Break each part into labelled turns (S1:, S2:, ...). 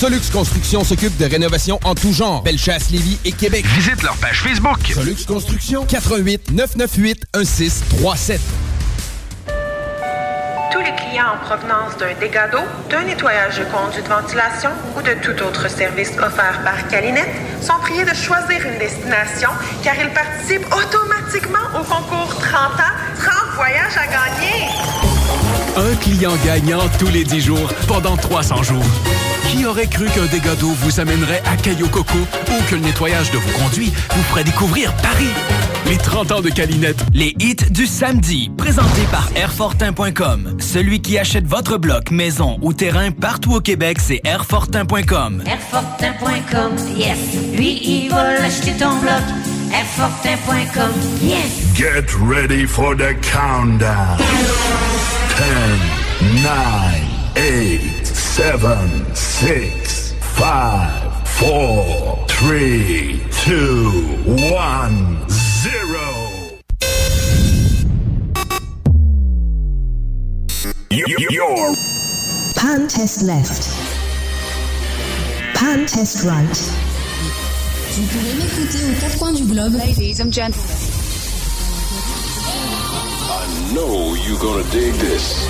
S1: Solux Construction s'occupe de rénovation en tout genre. Bellechasse, Lévis et Québec.
S2: Visite leur page Facebook.
S1: Solux Construction. 88 998 1637.
S3: Tous les clients en provenance d'un dégât d'eau, d'un nettoyage de conduits de ventilation ou de tout autre service offert par Calinette sont priés de choisir une destination car ils participent automatiquement au concours 30 ans, 30 voyages à gagner.
S4: Un client gagnant tous les 10 jours pendant 300 jours. Qui aurait cru qu'un dégât d'eau vous amènerait à Caillou Coco ou que le nettoyage de vos conduits vous ferait découvrir Paris? Les 30 ans de Calinette.
S5: Les hits du samedi, présentés par Airfortin.com. Celui qui achète votre bloc, maison ou terrain partout au Québec, c'est Airfortin.com.
S6: Airfortin.com, yes. Lui, il va l'acheter ton bloc. Airfortin.com, yes.
S7: Get ready for the countdown. 10, 9, 8, 7, 6, 5, 4, 3, 2, 1, 0. Your
S8: Pan test left. Pan test right.
S9: Vous pouvez m'écouter aux quatre coins du globe. Ladies and gentlemen.
S7: I know you're gonna dig this.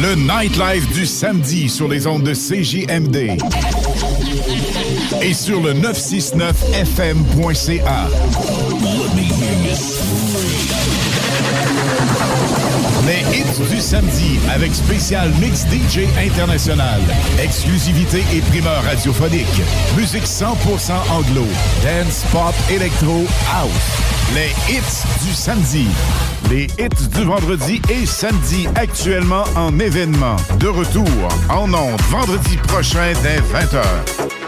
S10: Le nightlife du samedi sur les ondes de CJMD et sur le 969fm.ca. Les hits du samedi avec spécial mix DJ international. Exclusivité et primeur radiophonique. Musique 100% anglo. Dance, pop, électro, house. Les hits du samedi. Les hits du vendredi et samedi actuellement en événement. De retour en ondes vendredi prochain dès 20h.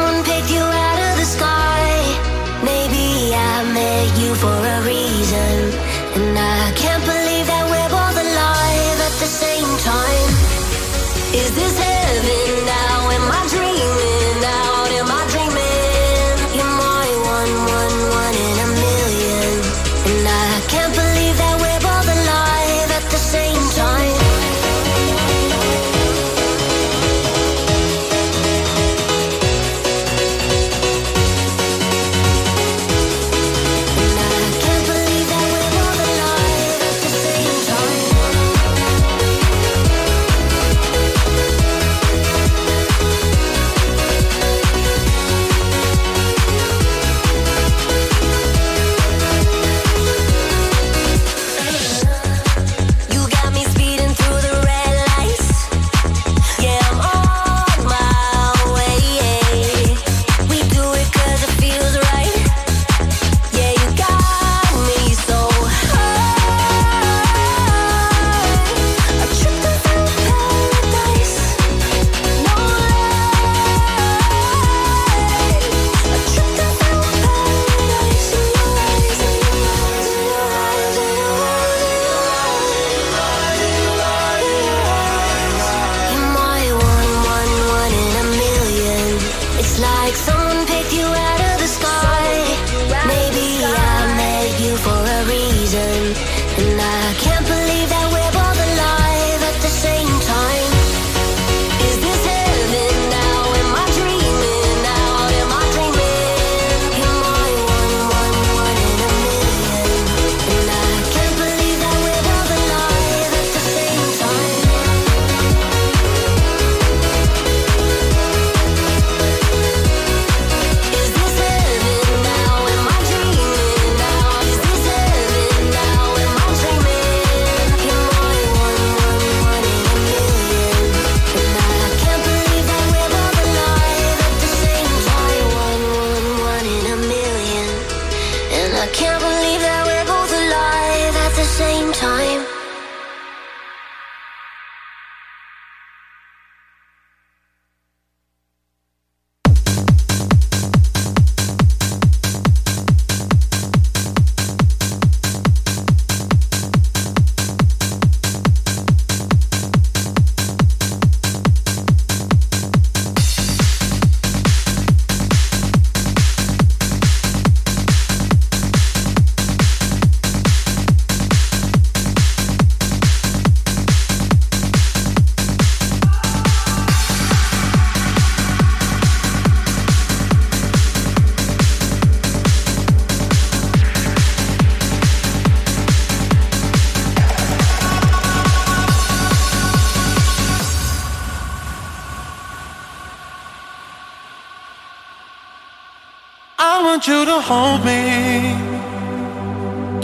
S11: hold me.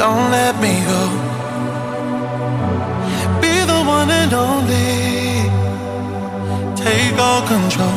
S11: Don't let me go. Be the one and only. Take all control.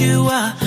S12: you are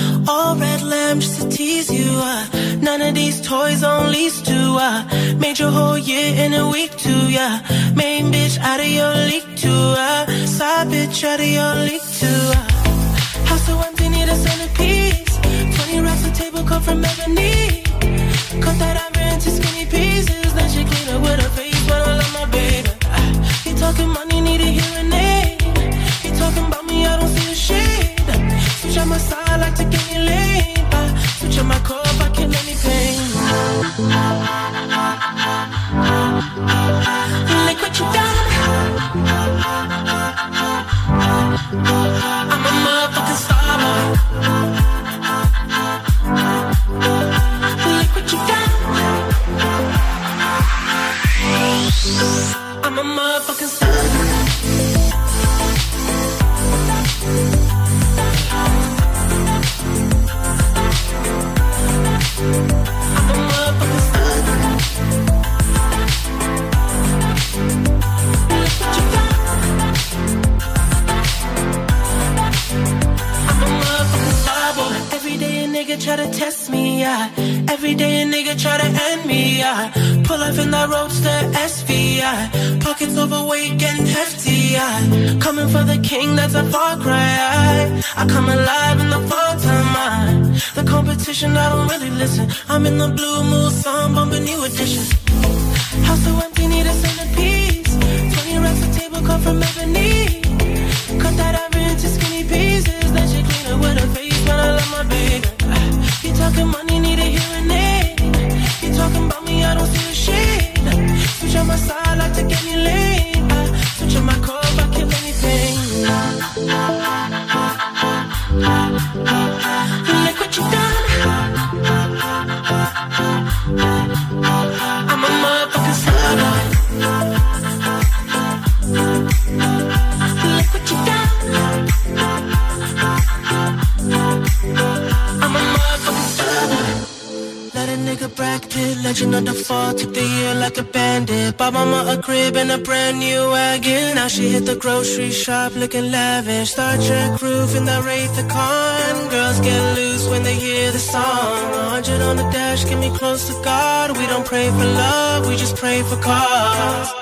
S12: at the grocery shop looking lavish. Star Trek roof in the Wraith the Con. Girls get loose when they hear the song. 100 on the dash, get me close to God. We don't pray for love, we just pray for cause.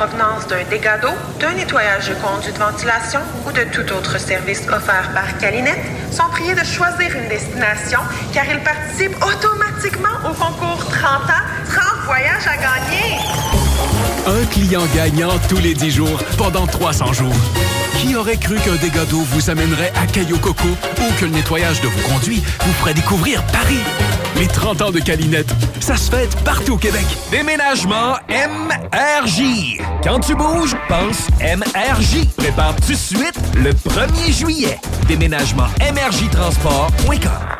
S3: provenance d'un dégât d'eau, d'un nettoyage de conduits de ventilation ou de tout autre service offert par Calinette sont priés de choisir une destination car ils participent automatiquement au concours 30 ans, 30 voyages à gagner.
S4: Un client gagnant tous les 10 jours pendant 300 jours. Qui aurait cru qu'un dégât d'eau vous amènerait à Cayo Coco ou que le nettoyage de vos conduits vous ferait découvrir Paris? Les 30 ans de Calinette, ça se fête partout au Québec.
S13: Déménagement MRJ. Quand tu bouges, pense MRJ. Prépare tout de suite le 1er juillet. Déménagement MRJtransport.com.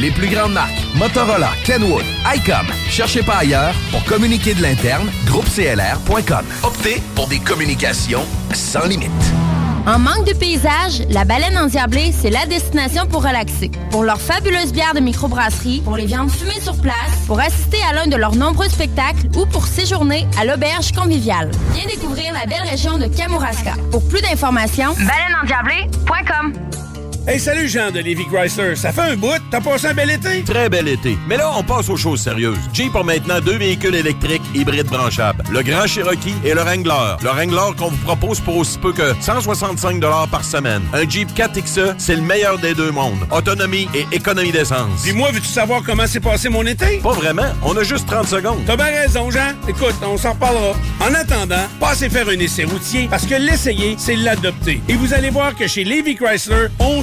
S14: Les plus grandes marques, Motorola, Kenwood, ICOM. Cherchez pas ailleurs pour communiquer de l'interne, groupeclr.com. Optez pour des communications sans limite.
S15: En manque de paysage, la baleine endiablée, c'est la destination pour relaxer. Pour leurs fabuleuses bières de microbrasserie, pour les viandes fumées sur place, pour assister à l'un de leurs nombreux spectacles ou pour séjourner à l'auberge conviviale. Viens découvrir la belle région de Kamouraska. Pour plus d'informations, baleineendiablée.com.
S16: Hey, salut Jean de Lévi Chrysler. Ça fait un bout, t'as passé un bel été?
S17: Très bel été. Mais là, on passe aux choses sérieuses. Jeep a maintenant deux véhicules électriques hybrides branchables. Le Grand Cherokee et le Wrangler. Le Wrangler qu'on vous propose pour aussi peu que 165 par semaine. Un Jeep 4XE, c'est le meilleur des deux mondes. Autonomie et économie d'essence.
S16: Puis moi, veux-tu savoir comment s'est passé mon été?
S17: Pas vraiment. On a juste 30 secondes.
S16: T'as bien raison, Jean. Écoute, on s'en reparlera. En attendant, passez faire un essai routier parce que l'essayer, c'est l'adopter. Et vous allez voir que chez Lévi Chrysler, on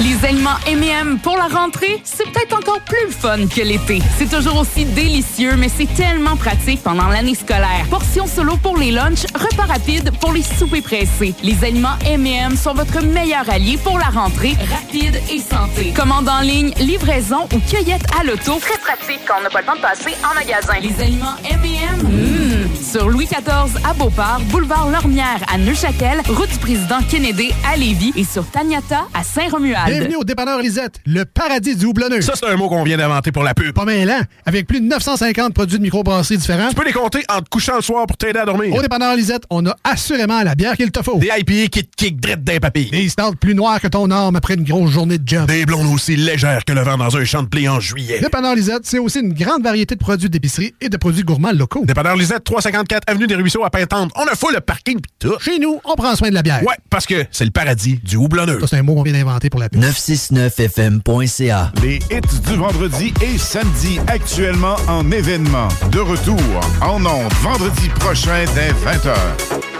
S18: Les aliments M&M pour la rentrée, c'est peut-être encore plus fun que l'été. C'est toujours aussi délicieux, mais c'est tellement pratique pendant l'année scolaire. Portions solo pour les lunchs, repas rapides pour les soupers pressés. Les aliments M&M sont votre meilleur allié pour la rentrée, rapide et santé. Commande en ligne, livraison ou cueillette à l'auto. Très pratique quand on n'a pas le temps de passer en magasin. Les aliments M&M, mmh. Sur Louis XIV à Beauport, boulevard Lormière à Neuchâtel, route du président Kennedy à Lévis et sur Taniata à Saint-Romuald.
S19: Bienvenue au dépanneur Lisette, le paradis du houblonneux.
S20: Ça, c'est un mot qu'on vient d'inventer pour la pub.
S19: Pas mal, hein? Avec plus de 950 produits de microbrasserie différents.
S20: Tu peux les compter en te couchant le soir pour t'aider à dormir.
S19: Au dépanneur Lisette, on a assurément la bière qu'il te faut.
S20: Des IPA qui te kick drette d'un papy.
S19: Des stouts plus noirs que ton arme après une grosse journée de job.
S20: Des blondes aussi légères que le vent dans un champ de blé en juillet.
S19: Dépanneur Lisette, c'est aussi une grande variété de produits d'épicerie et de produits gourmands locaux.
S20: Dépanneur Lisette, 354 Avenue des Ruisseaux à Pintante. On a fou le parking pis tout.
S19: Chez nous, on prend soin de la bière.
S20: Ouais, parce que c'est le paradis du houblonneux.
S19: Ça, c'est un mot qu'on vient d'inventer pour la pub.
S21: 969fm.ca.
S20: Les hits du vendredi et samedi actuellement en événement. De retour en ondes vendredi prochain dès 20h.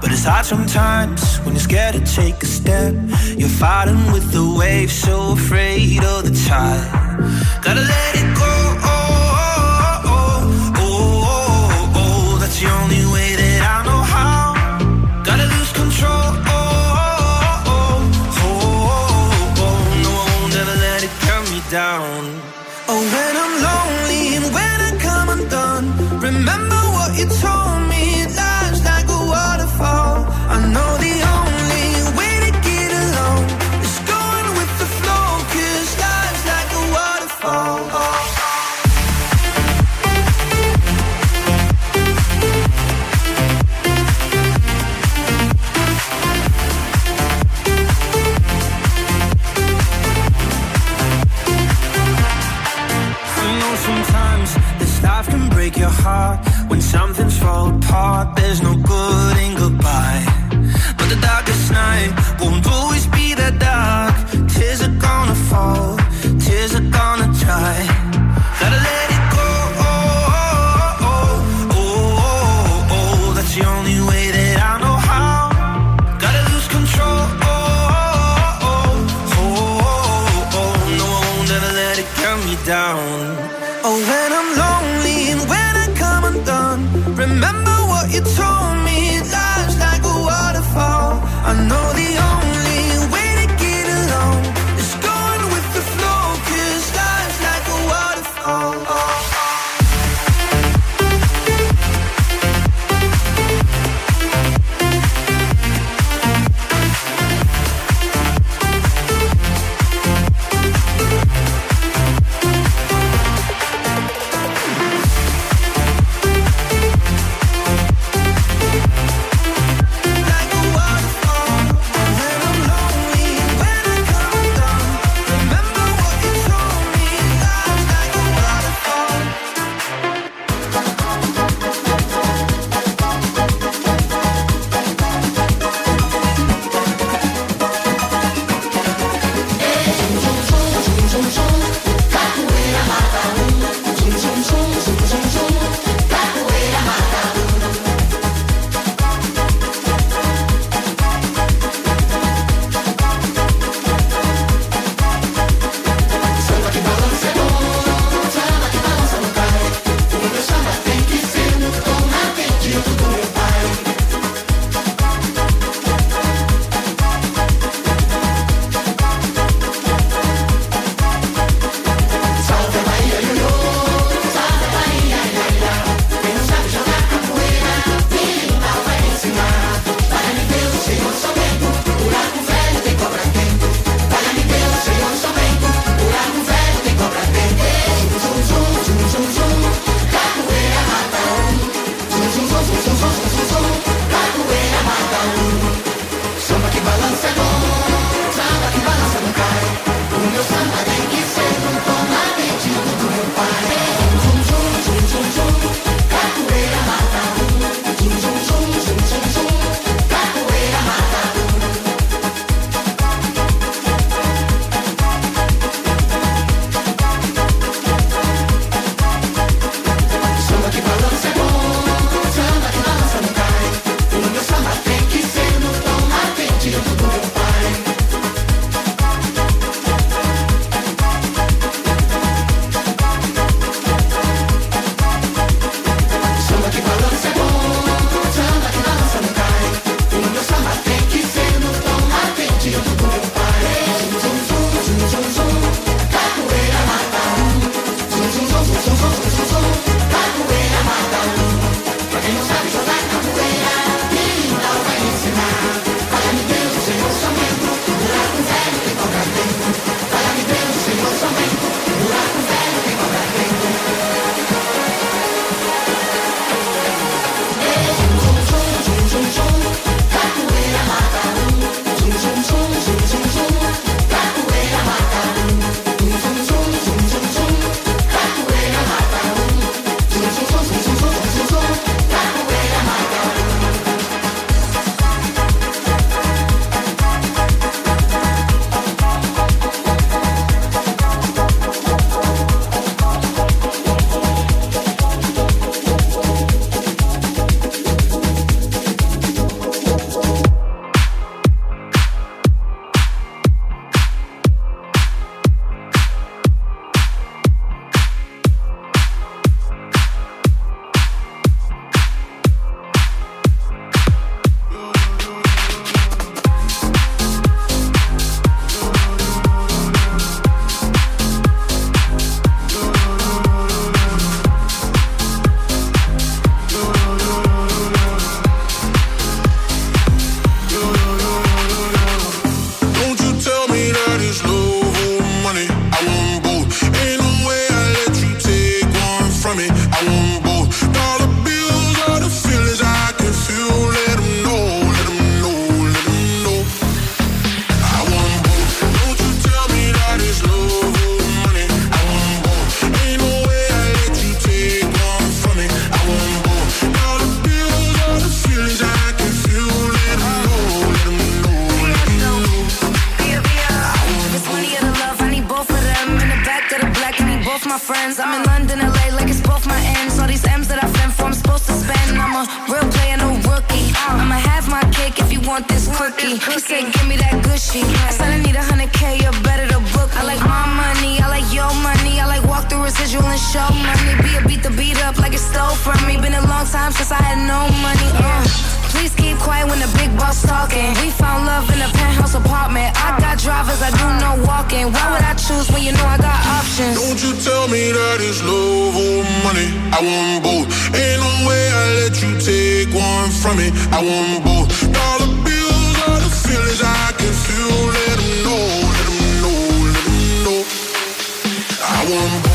S22: But it's hard sometimes when you're scared to take a step. You're fighting with the waves, so afraid of the tide. Gotta let it go. Oh, oh, oh, oh. That's the only way that I know how. Gotta lose control. Oh, oh, oh, oh, oh, oh. No, I won't ever let it cut me down. Apart, there's no good in goodbye. But the darkest night won't always be that dark. Tears are gonna fall, tears are gonna dry.
S23: You
S11: tell me that it's love or money. I want both. Ain't no way I let you take one from me. I want both. Dollar bills are the feelings I can feel. Let know, let know, let know. I want both.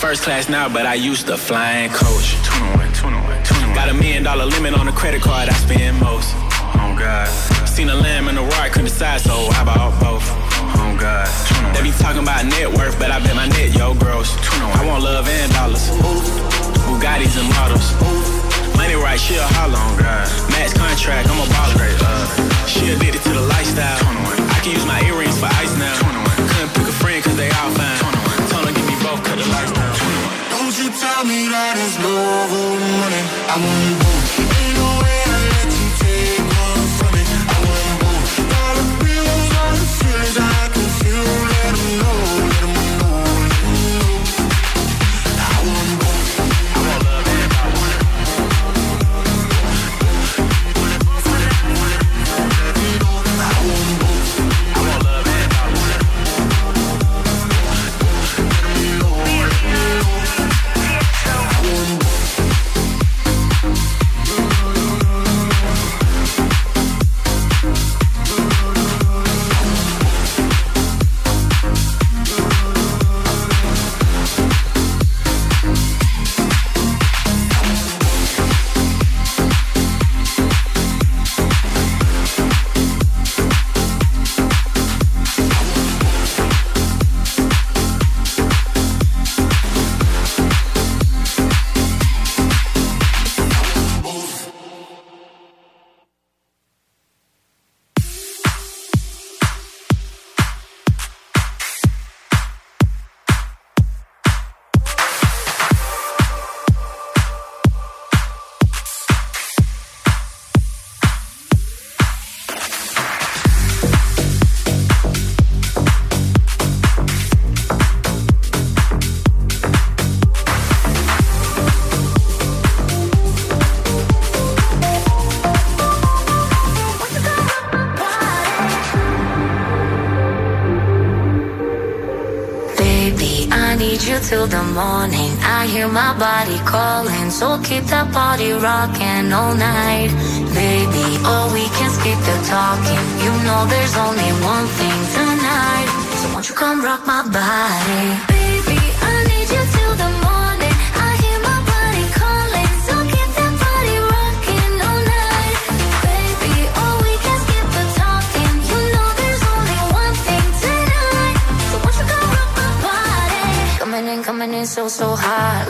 S24: First class now, but I used to fly flying coach. Got a million dollar limit on the credit card I spend most. Oh God. Seen a lamb and a roar, couldn't decide, so I bought both. Oh God. They be talking about net worth, but I bet my net yo gross. I want love and dollars. Bugattis and models. Money right, she a holler on God. Max contract, I'm a baller. Uh, she addicted to the lifestyle. I can use my earrings for ice now. Couldn't pick a friend cause they all fine.
S11: Tell me that it's love or money. I want both. Ain't no way
S25: body calling, so keep that body rocking all night. Baby, oh, we can skip the talking. You know there's only one thing tonight. So won't you come rock my body? Baby, I need you till the morning. I hear my body calling, so keep that body rocking all night. Baby, oh, we can skip the talking. You know there's only one thing tonight. So won't you come rock my body? Coming in, coming in so, so hot.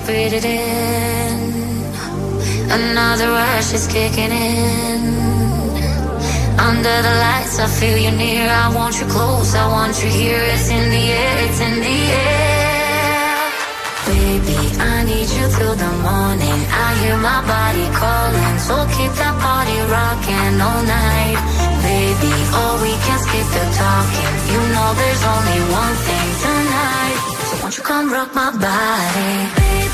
S25: air, it in. Another rush is kicking in. Under the lights, I feel you near. I want you close, I want you here. It's in the air, it's in the air. Baby, I need you till the morning. I hear
S26: my body calling. So keep that body rocking all night. Baby, oh, we can skip the talking. You know there's only one thing tonight. So won't you come rock my body? Baby,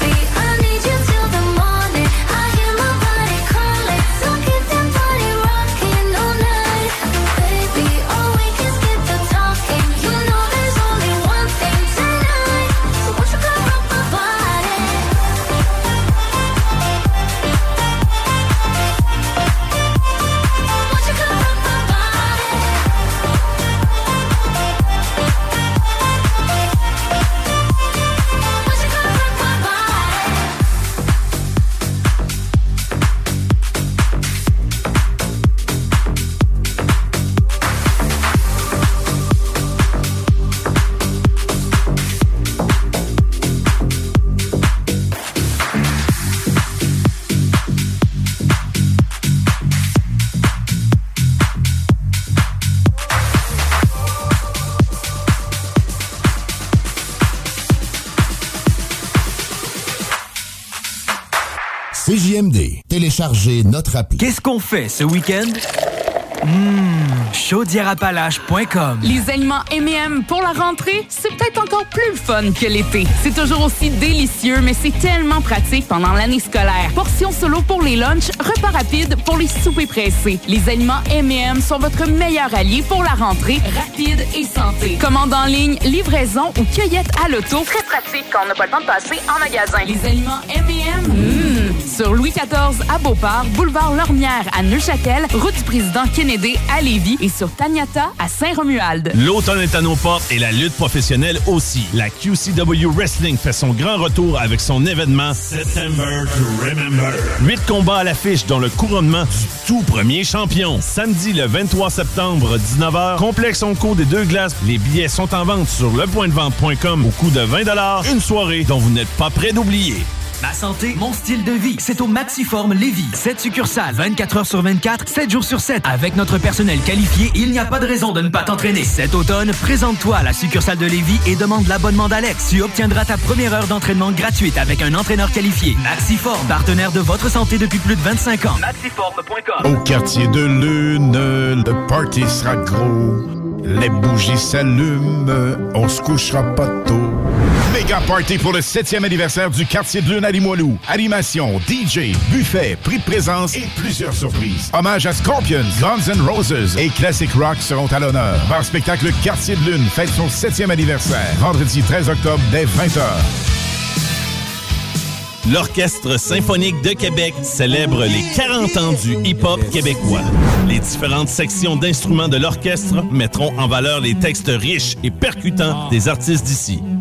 S27: CJMD. Téléchargez notre appli.
S28: Qu'est-ce qu'on fait ce week-end? Mmh,
S18: Les aliments M&M pour la rentrée, c'est peut-être encore plus fun que l'été. C'est toujours aussi délicieux, mais c'est tellement pratique pendant l'année scolaire. Portions solo pour les lunchs, repas rapides pour les soupers pressés. Les aliments M&M sont votre meilleur allié pour la rentrée, rapide et santé. Commande en ligne, livraison ou cueillette à l'auto. Très pratique quand on n'a pas le temps de passer en magasin. Les aliments M&M, sur Louis XIV à Beauport, boulevard Lormière à Neuchâtel, route du président Kennedy à Lévis et sur Taniata à Saint-Romuald.
S29: L'automne est à nos portes et la lutte professionnelle aussi. La QCW Wrestling fait son grand retour avec son événement September to Remember. Huit combats à l'affiche dont le couronnement du tout premier champion. Samedi le 23 septembre, 19h, complexe Onco des deux glaces. Les billets sont en vente sur lepointdevente.com au coût de 20 Une soirée dont vous n'êtes pas prêt d'oublier.
S28: Ma santé, mon style de vie, c'est au Maxiform Lévis. 7 succursales, 24 heures sur 24, 7 jours sur 7. Avec notre personnel qualifié, il n'y a pas de raison de ne pas t'entraîner. Cet automne, présente-toi à la succursale de Lévis et demande l'abonnement d'Alex. Tu obtiendras ta première heure d'entraînement gratuite avec un entraîneur qualifié. Maxiform, partenaire de votre santé depuis plus de 25 ans. Maxiform.com
S10: Au quartier de lune, le party sera gros. Les bougies s'allument, on se couchera pas tôt. Méga party pour le 7e anniversaire du quartier de lune à Limoilou. Animation, DJ, buffet, prix de présence et plusieurs surprises. Hommage à Scorpions, Guns N' Roses et Classic Rock seront à l'honneur. Par spectacle Quartier de lune fête son 7e anniversaire. Vendredi 13 octobre dès 20h.
S29: L'Orchestre symphonique de Québec célèbre les 40 ans du hip-hop québécois. Les différentes sections d'instruments de l'orchestre mettront en valeur les textes riches et percutants des artistes d'ici.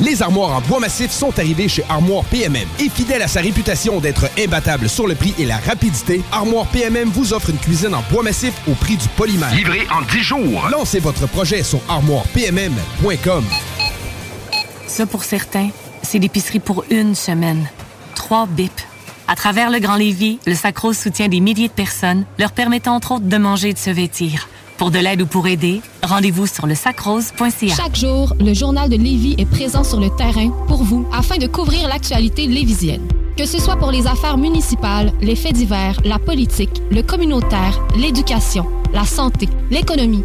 S1: Les armoires en bois massif sont arrivées chez Armoire PMM. Et fidèle à sa réputation d'être imbattable sur le prix et la rapidité, Armoire PMM vous offre une cuisine en bois massif au prix du polymère.
S14: Livré en 10 jours.
S1: Lancez votre projet sur armoirepmm.com.
S30: Ça, pour certains, c'est l'épicerie pour une semaine. Trois bips. À travers le Grand Lévis, le Sacros soutient des milliers de personnes, leur permettant entre autres de manger et de se vêtir. Pour de l'aide ou pour aider, rendez-vous sur le sacrose.ca.
S31: Chaque jour, le journal de Lévis est présent sur le terrain pour vous afin de couvrir l'actualité lévisienne. Que ce soit pour les affaires municipales, les faits divers, la politique, le communautaire, l'éducation, la santé, l'économie,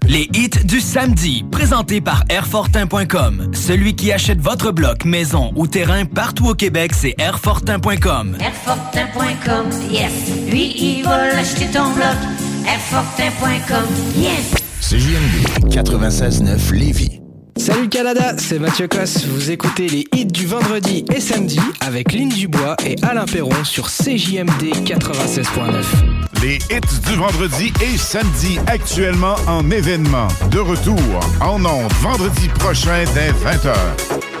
S28: les hits du samedi, présentés par Airfortin.com. Celui qui achète votre bloc, maison ou terrain partout au Québec, c'est Airfortin.com.
S26: Airfortin.com, yes. Lui, il va l'acheter ton bloc. Airfortin.com, yes.
S21: CJMD 96-9 Lévis.
S32: Salut Canada, c'est Mathieu Cosse. Vous écoutez les hits du vendredi et samedi avec Lynn Dubois et Alain Perron sur CJMD 96.9.
S12: Les hits du vendredi et samedi actuellement en événement. De retour en ondes vendredi prochain dès 20h.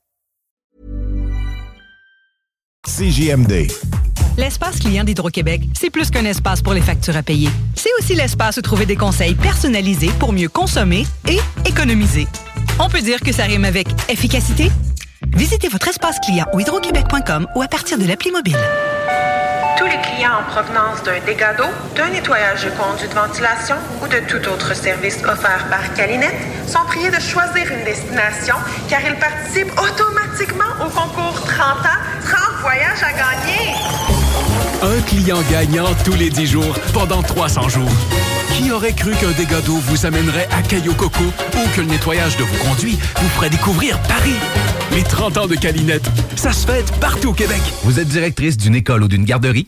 S33: CJMD.
S34: L'espace client d'Hydro-Québec, c'est plus qu'un espace pour les factures à payer. C'est aussi l'espace où trouver des conseils personnalisés pour mieux consommer et économiser. On peut dire que ça rime avec efficacité? Visitez votre espace client au hydroquebec.com ou à partir de l'appli mobile.
S3: Tous les clients en provenance d'un dégât d'eau, d'un nettoyage de conduits de ventilation ou de tout autre service offert par Calinette sont priés de choisir une destination car ils participent automatiquement au concours 30 ans, 30 voyages à gagner.
S4: Un client gagnant tous les 10 jours pendant 300 jours. Qui aurait cru qu'un dégât d'eau vous amènerait à Caillou Coco ou que le nettoyage de vos conduits vous ferait découvrir Paris? Les 30 ans de Calinette, ça se fête partout au Québec.
S14: Vous êtes directrice d'une école ou d'une garderie?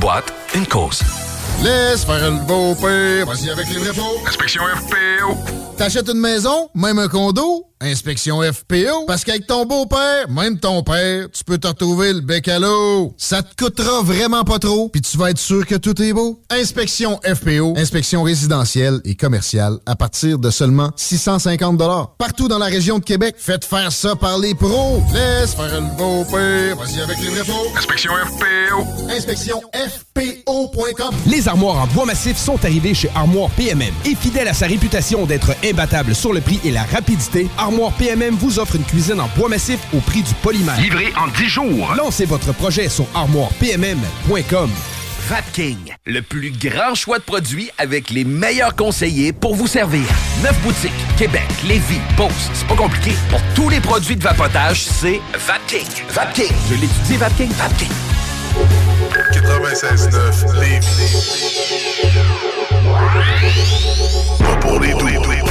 S14: boîte, une cause.
S27: Laisse faire le beau père, vas-y avec les vrais faux.
S10: Inspection FPO.
S27: T'achètes une maison, même un condo, inspection FPO. Parce qu'avec ton beau-père, même ton père, tu peux te retrouver le bec à l'eau. Ça te coûtera vraiment pas trop, puis tu vas être sûr que tout est beau. Inspection FPO, inspection résidentielle et commerciale à partir de seulement 650 Partout dans la région de Québec, faites faire ça par les pros. Laisse faire le beau-père, vas-y avec les vrais.
S10: Inspection FPO.
S27: Inspection FPO.com.
S1: Les armoires en bois massif sont arrivées chez Armoire PMM. Et fidèle à sa réputation d'être imbattable sur le prix et la rapidité, Armoire PMM vous offre une cuisine en bois massif au prix du polymère.
S10: Livré en 10 jours.
S1: Lancez votre projet sur armoirepmm.com.
S14: Vapking, le plus grand choix de produits avec les meilleurs conseillers pour vous servir. Neuf boutiques, Québec, Lévis, Beauce, c'est pas compliqué. Pour tous les produits de vapotage, c'est Vapking. Vapking, je l'étudie, Vapking, Vapking.
S10: 96.9 Lévis. Pas pour les doux.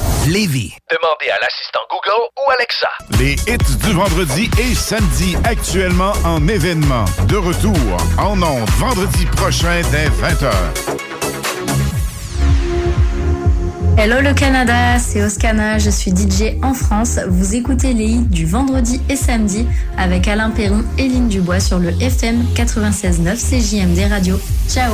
S10: Lévis. Demandez à l'assistant Google ou Alexa. Les hits du vendredi et samedi actuellement en événement. De retour en ondes vendredi prochain dès 20h.
S11: Hello le Canada, c'est Oscana, je suis DJ en France. Vous écoutez les hits du vendredi et samedi avec Alain Perron et Lynn Dubois sur le FM 96.9 CJMD Radio. Ciao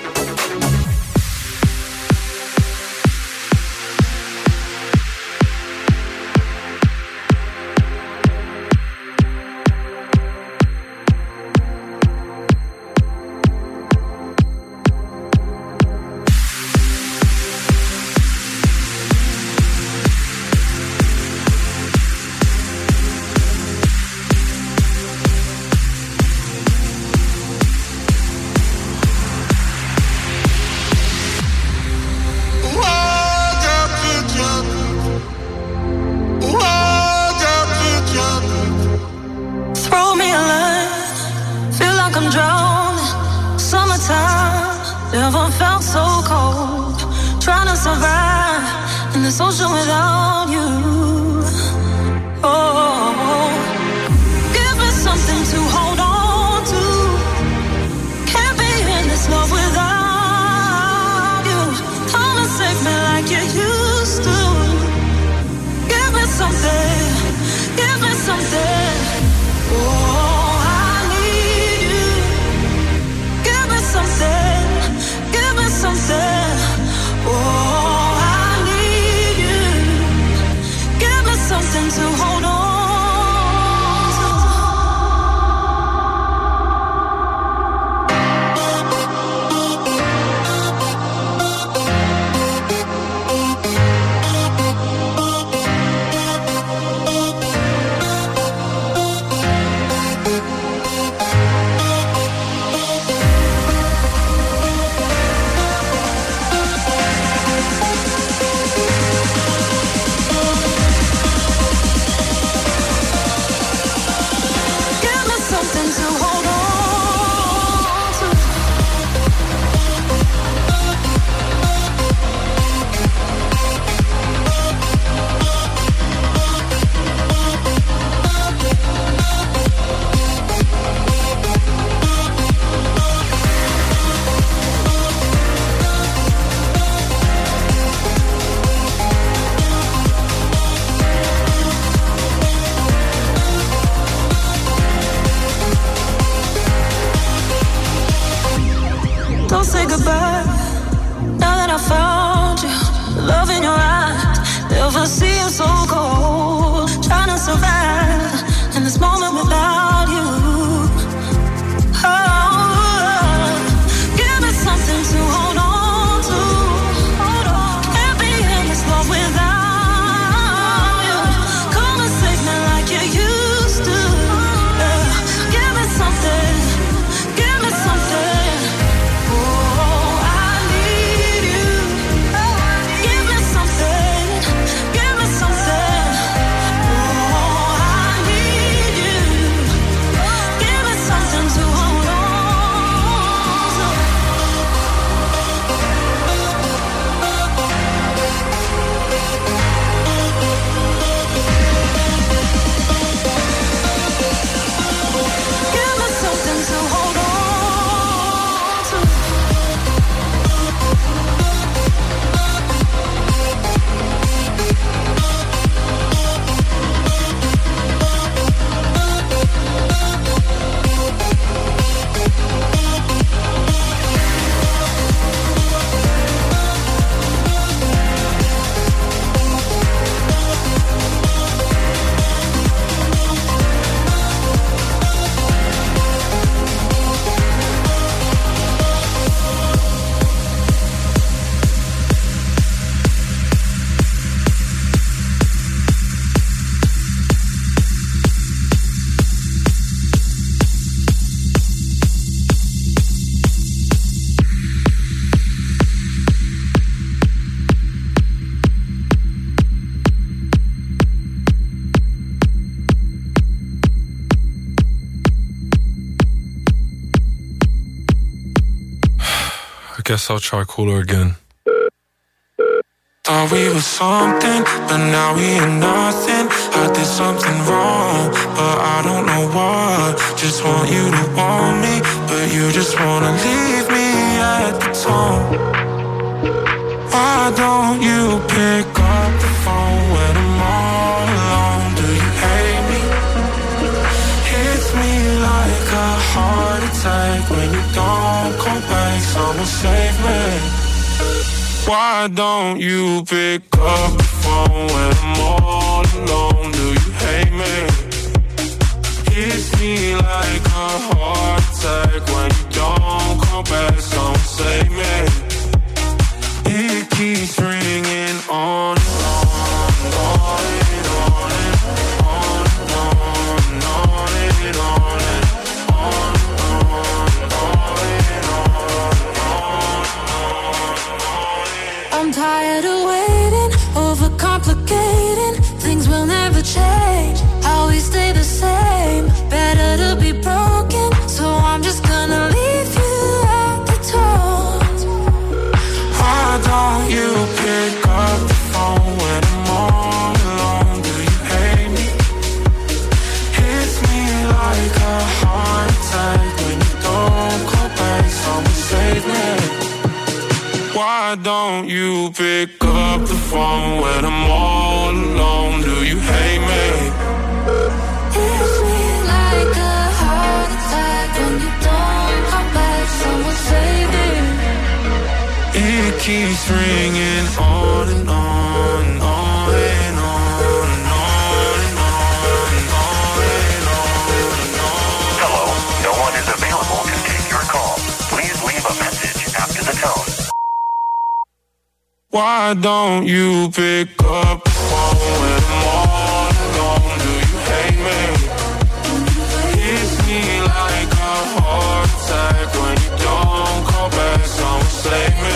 S35: guess I'll try cooler again.
S36: Thought we were something, but now we are nothing. I did something wrong, but I don't know what. Just want you to want me, but you just wanna leave me at the tone. Why don't you pick up? Someone save me. Why don't you pick up the phone when I'm all alone? Do you hate me? Hits me like a heart attack when you don't come back. Someone save me. It keeps ringing on and on and on and on and on and on and on and on
S37: I'm tired of waiting, overcomplicating. Things will never change. How we stay the same.
S36: Why don't you pick up the phone when I'm all alone? Do you hate me? Hits me like a heart attack when you don't
S37: come back. Someone save me.
S36: It keeps ringing on and on Why don't you pick up the phone when I'm all alone? Do you hate me? Hits me like a heart attack when you don't call back. Someone save me.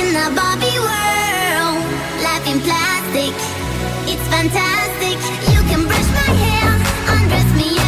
S26: In Barbie world. Life in plastic, it's fantastic. You can brush my hair, undress me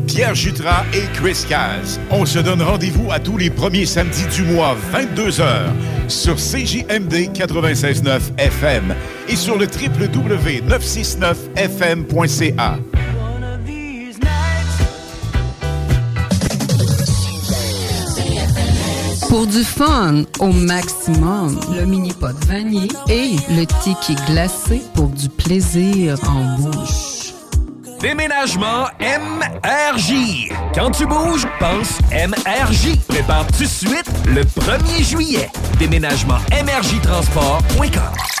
S10: Pierre Jutras et Chris Caz. On se donne rendez-vous à tous les premiers samedis du mois, 22h, sur CJMD 96.9 FM et sur le www.969fm.ca.
S38: Pour du fun au maximum, le mini-pot vanille et le ticket glacé pour du plaisir en bouche.
S14: Déménagement MRJ. Quand tu bouges, pense MRJ. Prépare tout de suite le 1er juillet. Déménagement MRJTransport.com.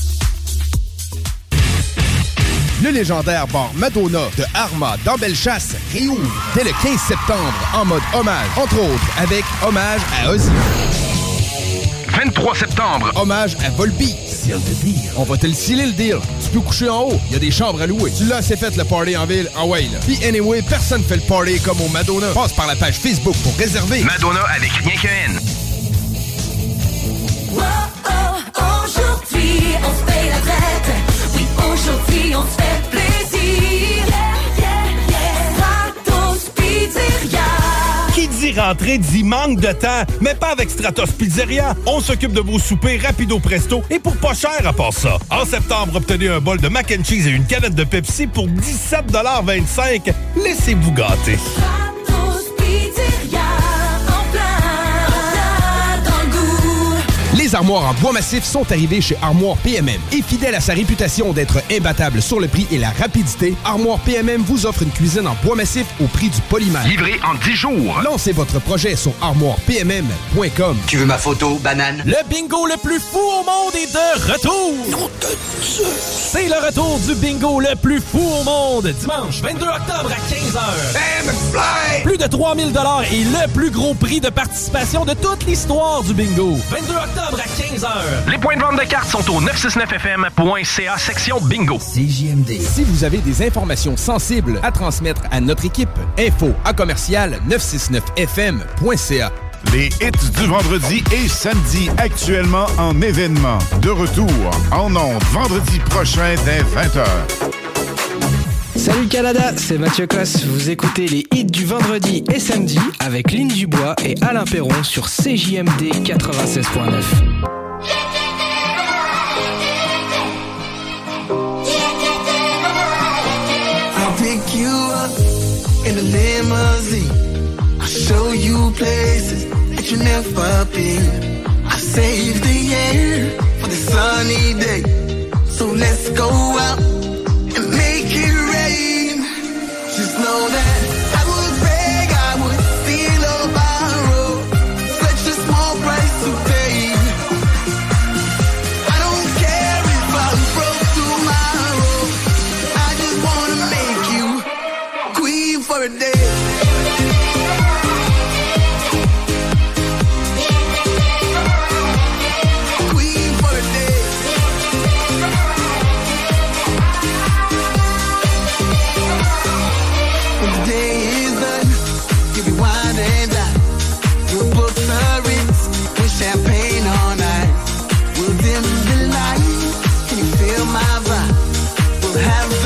S1: Le légendaire bar Madonna de Arma dans Bellechasse réouvre dès le 15 septembre en mode hommage, entre autres avec hommage à Ozzy. 23 septembre, hommage à Volpi. On va te le sceller le deal. Tu peux coucher en haut, il y a des chambres à louer. Tu l'as assez fait le party en ville, en way là. Puis anyway, personne fait le party comme au Madonna. Passe par la page Facebook pour réserver.
S20: Madonna avec rien qu'un N.
S12: aujourd'hui.
S39: Qui dit rentrer dit manque de temps, mais pas avec Stratos Pizzeria. On s'occupe de vos soupers rapido presto et pour pas cher à part ça. En septembre, obtenez un bol de mac and cheese et une canette de Pepsi pour 17,25 Laissez-vous gâter.
S1: Les armoires en bois massif sont arrivées chez Armoire PMM. Et fidèle à sa réputation d'être imbattable sur le prix et la rapidité, Armoire PMM vous offre une cuisine en bois massif au prix du polymère.
S20: Livré en 10 jours.
S1: Lancez votre projet sur armoirepmm.com.
S20: Tu veux ma photo, banane?
S29: Le bingo le plus fou au monde est de retour! C'est le retour du bingo le plus fou au monde! Dimanche 22 octobre à 15h. Plus de 3000 et le plus gros prix de participation de toute l'histoire du bingo. 22 octobre à 15h.
S20: Les points de vente de cartes sont au 969fm.ca section bingo.
S1: CJMD. Si vous avez des informations sensibles à transmettre à notre équipe, info à commercial 969fm.ca.
S10: Les hits du vendredi et samedi actuellement en événement. De retour en ondes vendredi prochain dès 20h.
S28: Salut Canada, c'est Mathieu Cosse. Vous écoutez les hits du vendredi et samedi avec Lynn Dubois et Alain Perron sur CJMD 96.9.
S22: I'll pick you up in a limousine. I'll show you places that you never been. I save the air for the sunny day. So let's go out and make it know that have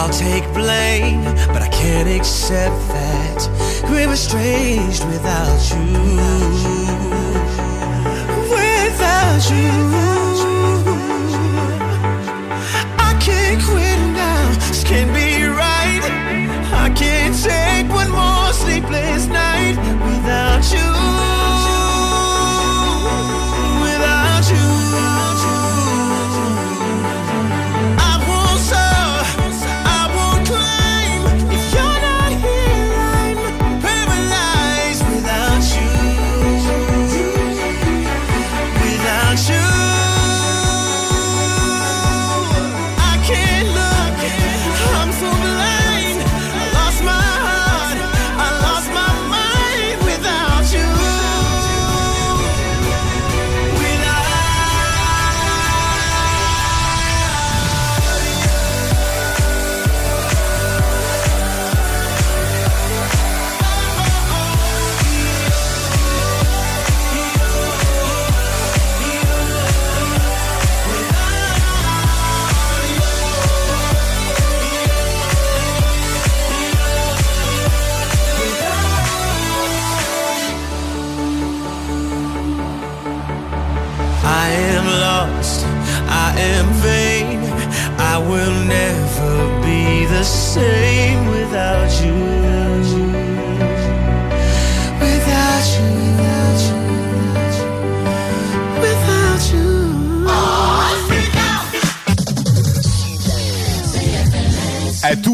S22: I'll take blame. But I can't accept that we were estranged without you. Without you. I can't quit now, this can't be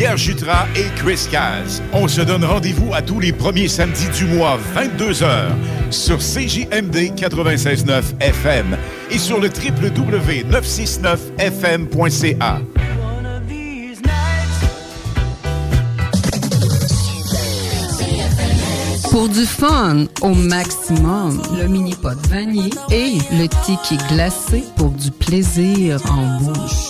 S10: Pierre Jutras et Chris Caz. On se donne rendez-vous à tous les premiers samedis du mois, 22h, sur CJMD 96.9 FM et sur le www.969fm.ca.
S38: Pour du fun au maximum, le mini pot vanille et le ticket glacé pour du plaisir en bouche.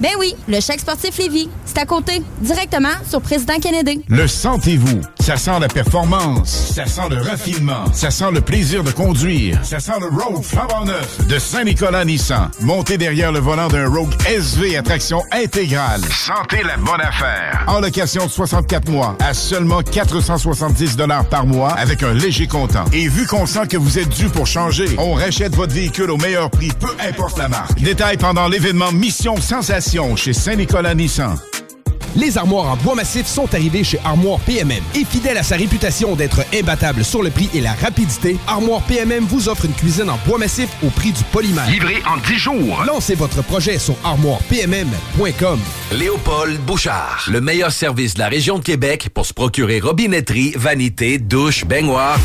S15: Ben oui, le chèque sportif Lévis. C'est à côté, directement sur Président Kennedy.
S10: Le sentez-vous? Ça sent la performance. Ça sent le raffinement. Ça sent le plaisir de conduire. Ça sent le Rogue flambant neuf de Saint-Nicolas Nissan. Montez derrière le volant d'un Rogue SV à traction intégrale. Sentez la bonne affaire. En location de 64 mois à seulement 470 par mois avec un léger comptant. Et vu qu'on sent que vous êtes dû pour changer, on rachète votre véhicule au meilleur prix, peu importe la marque. Détail pendant l'événement Mission Sensation chez Saint-Nicolas Nissan.
S1: Les armoires en bois massif sont arrivées chez Armoire PMM. Et fidèle à sa réputation d'être imbattable sur le prix et la rapidité, Armoire PMM vous offre une cuisine en bois massif au prix du polymère.
S40: Livré en 10 jours.
S1: Lancez votre projet sur armoirepmm.com.
S14: Léopold Bouchard, le meilleur service de la région de Québec pour se procurer robinetterie, vanité, douche, baignoire.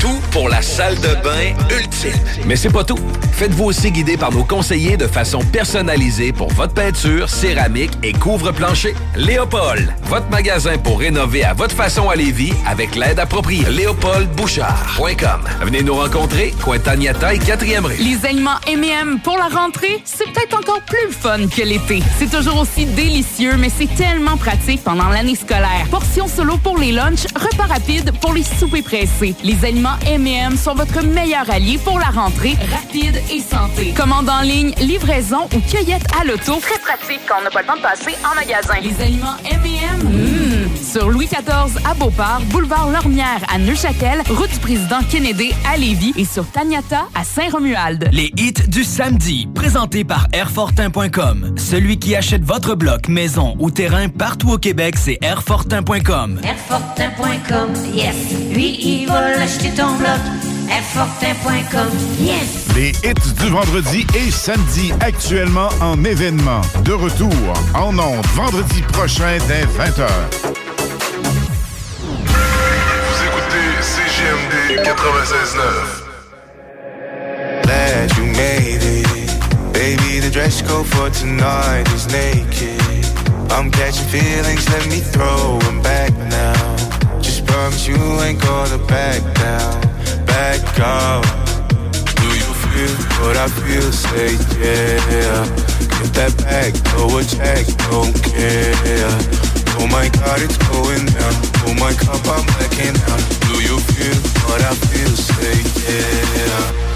S14: Tout pour la salle de bain ultime. Mais c'est pas tout. Faites-vous aussi guider par nos conseillers de façon personnalisée pour votre peinture, céramique et couvre-plancher. Léopold, votre magasin pour rénover à votre façon à Lévis avec l'aide appropriée. LéopoldBouchard.com. Venez nous rencontrer, Cointagnata et 4e rue.
S18: Les aliments M&M pour la rentrée, c'est peut-être encore plus fun que l'été. C'est toujours aussi délicieux, mais c'est tellement pratique pendant l'année scolaire. Portions solo pour les lunchs, repas rapides pour les soupers pressés. Aliments M&M sont votre meilleur allié pour la rentrée rapide et santé. Commande en ligne, livraison ou cueillette à l'auto. Très pratique quand on n'a pas le temps de passer en magasin. Les aliments M&M. Sur Louis XIV à Beauport, boulevard Lormière à Neuchâtel, route du président Kennedy à Lévis et sur Taniata à Saint-Romuald.
S28: Les hits du samedi, présentés par Airfortin.com. Celui qui achète votre bloc, maison ou terrain partout au Québec, c'est Airfortin.com.
S5: Airfortin.com, yes. Lui, il va l'acheter ton bloc. Airfortin.com, yes.
S10: Les hits du vendredi et samedi actuellement en événement. De retour en ondes vendredi prochain dès 20h.
S41: Vous écoutez CGMD 96.9.
S42: Glad you made it. Baby, the dress code for tonight is naked. I'm catching feelings, let me throw them back now. Promise you ain't gonna back down, back out. Do you feel what I feel? Say yeah. Get that back, throw a check, don't care. Oh my god, it's going down. Oh my cup, I'm blacking out. Do you feel what I feel? Say yeah.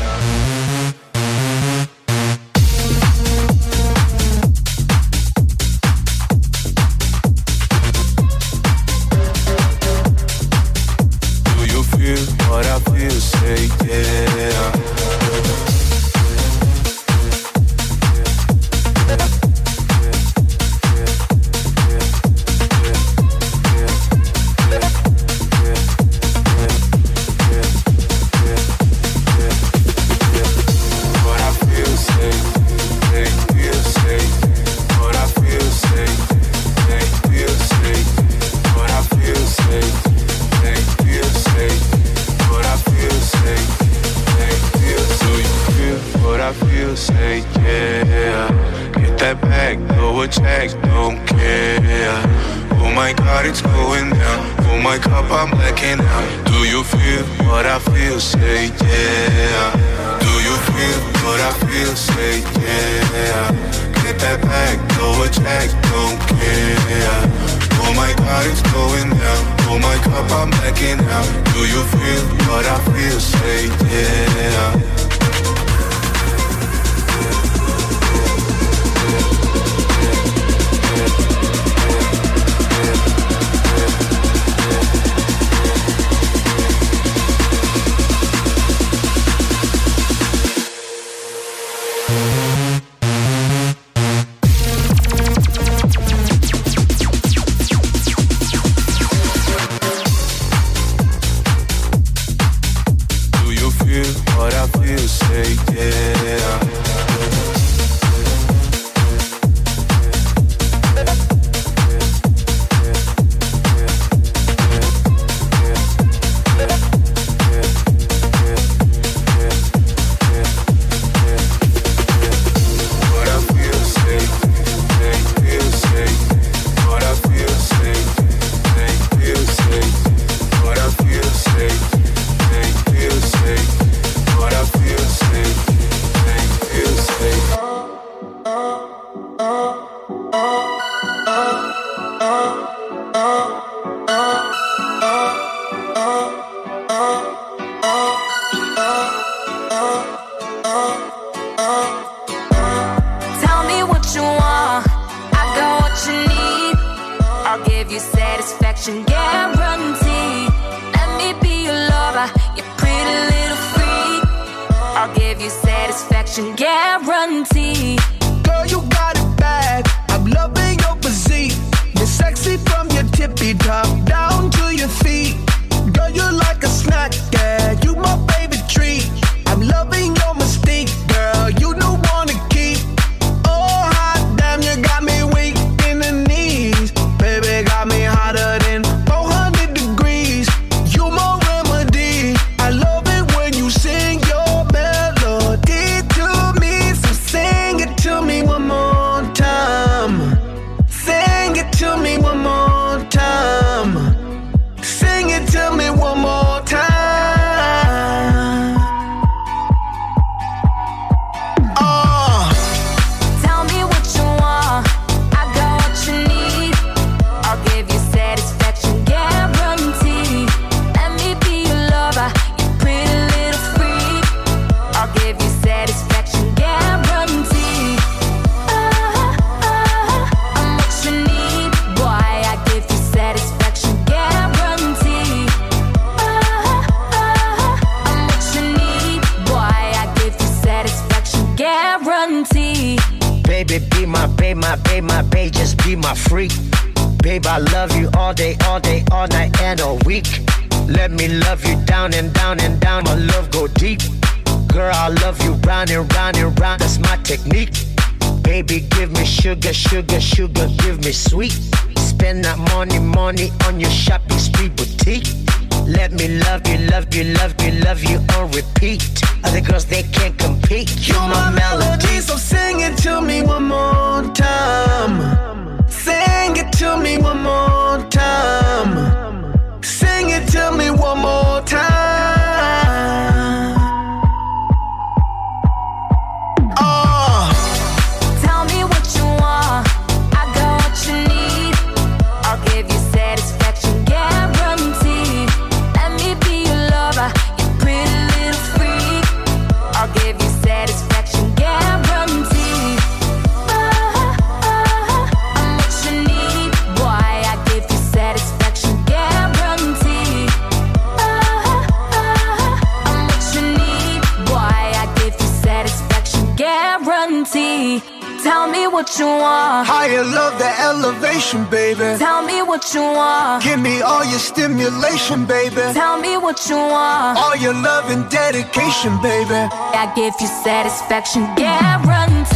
S43: All your love
S44: and dedication, baby.
S22: I give you satisfaction
S10: guaranteed.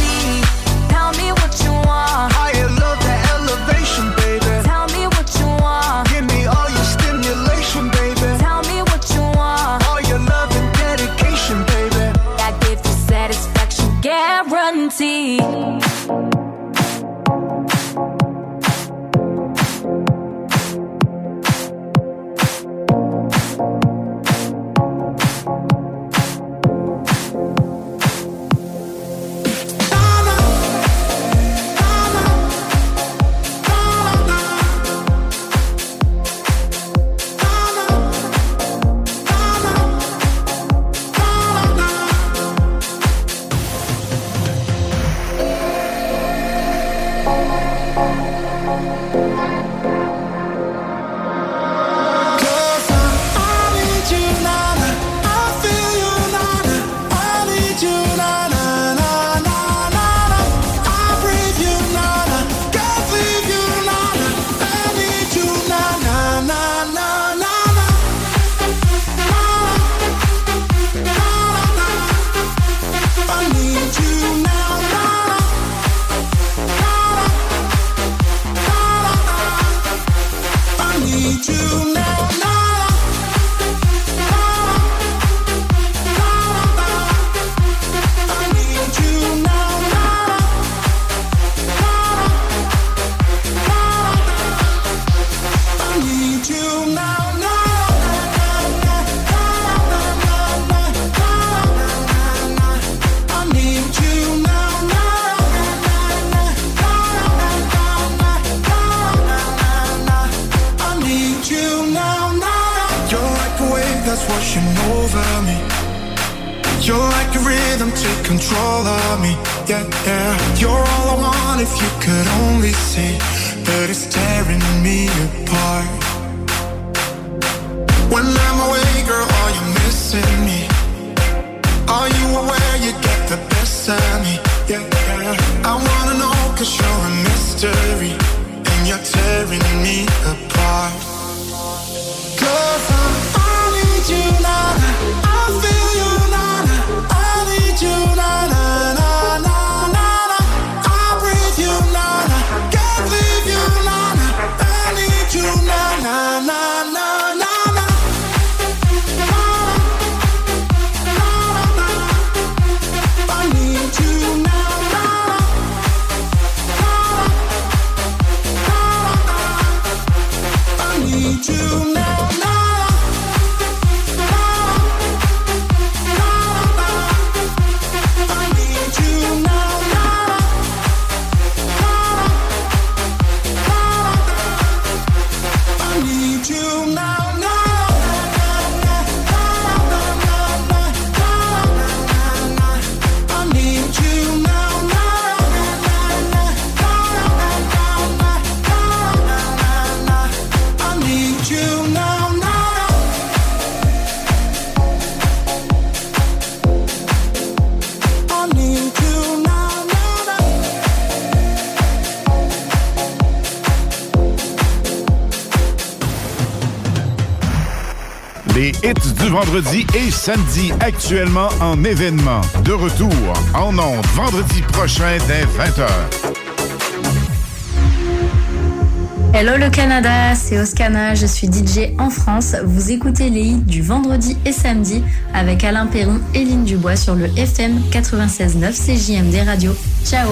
S10: vendredi et samedi, actuellement en événement. De retour en ondes vendredi prochain dès 20h.
S12: Hello le Canada, c'est Oscana, je suis DJ en France. Vous écoutez les hits du vendredi et samedi avec Alain Perron et Lynne Dubois sur le FM 96.9 CJMD Radio. Ciao